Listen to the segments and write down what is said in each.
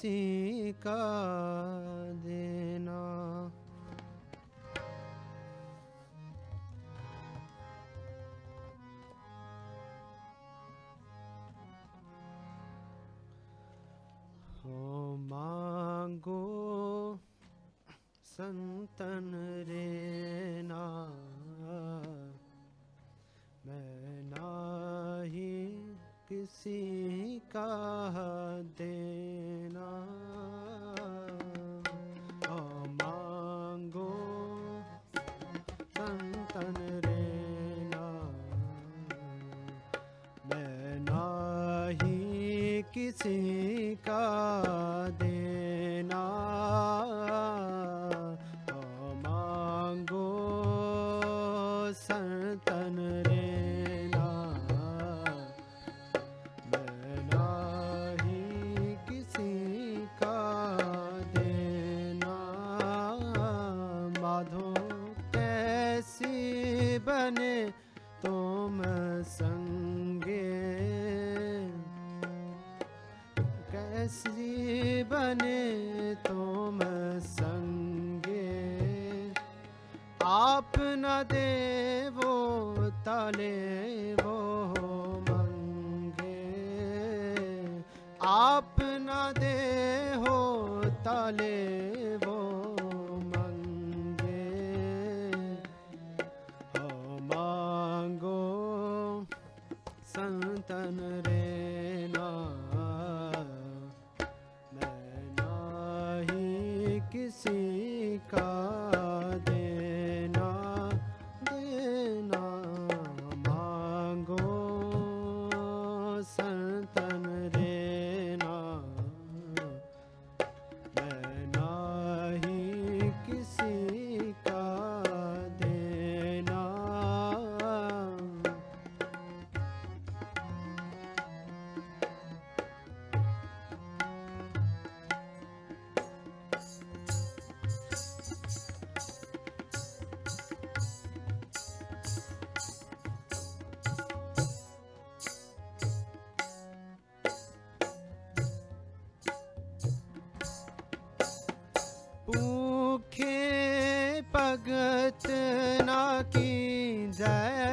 किसी का देना। हो मांगो संतन रे मैं ना ही किसी का दे बने तुम संगे। कैसी बने तुम संगे। आप न दे वो तले वो मंगे। आप न दे हो तले रचना की जय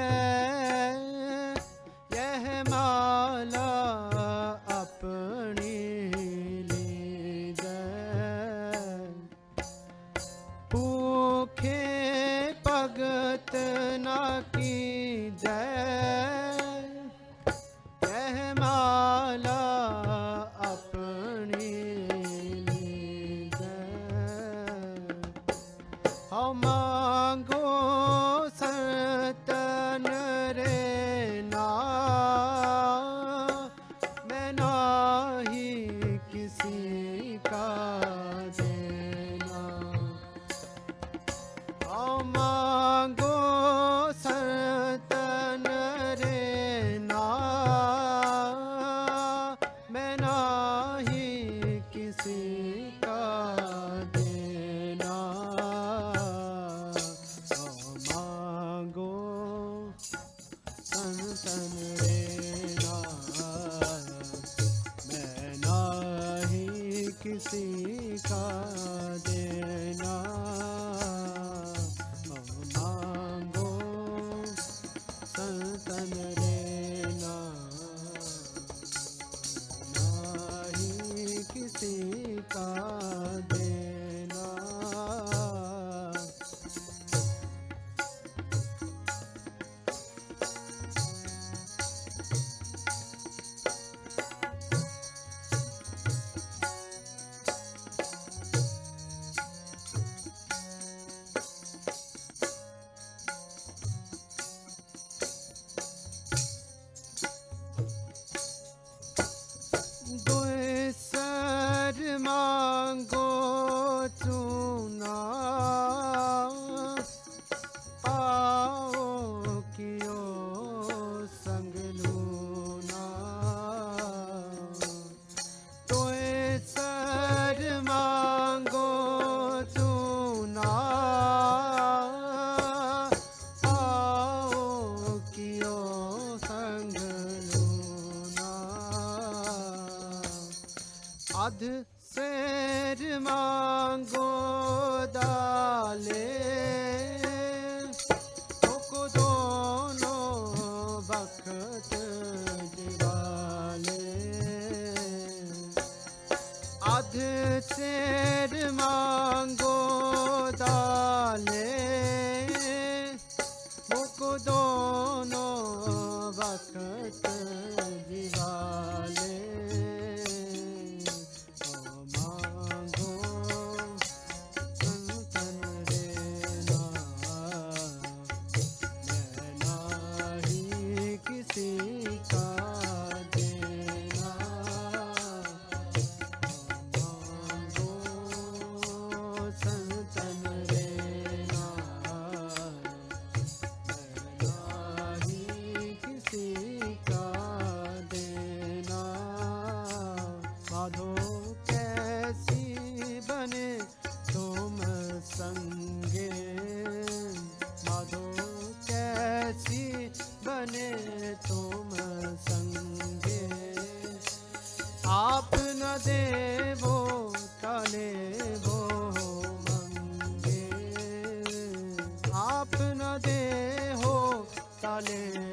सीखा সাধ সের মাঙ্গো দালে Adh ser ma साधो कैसी बने तुम संगे। माधो कैसी बने तुम संगे। आप न देवो तले आप न दे हो तले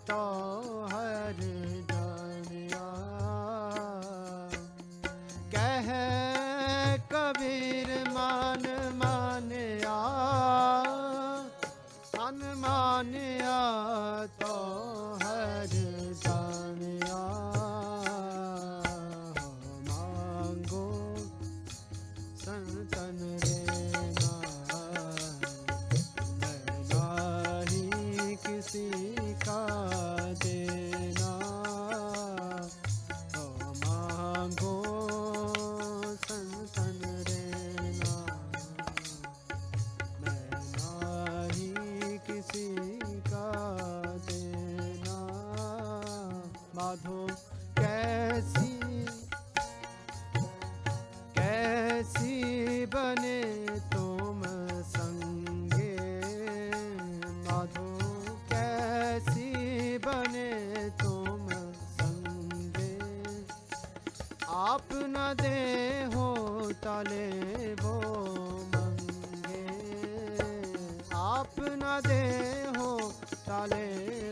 ਪਤਾ ਹਰ ਜਾਣਿਆ। ਕਹਿ ਕਬੀਰ ਮਨ ਮਾਨਿਆ ਹਨ ਮਾਨਿਆ ਤੋ ਹਰ ਜਾਣਿਆ। ਮੰਗੋ ਸੰਤਨ ਰੇ ਨਾ ਮੈਂ ਨਾਹੀ ਕਿਸੇ साधो, कैसी कैसी बने तुम संगे? माधो कैसी बने तुम संगे? आप न दे हो तले वो मंगे। आप न दे हो तले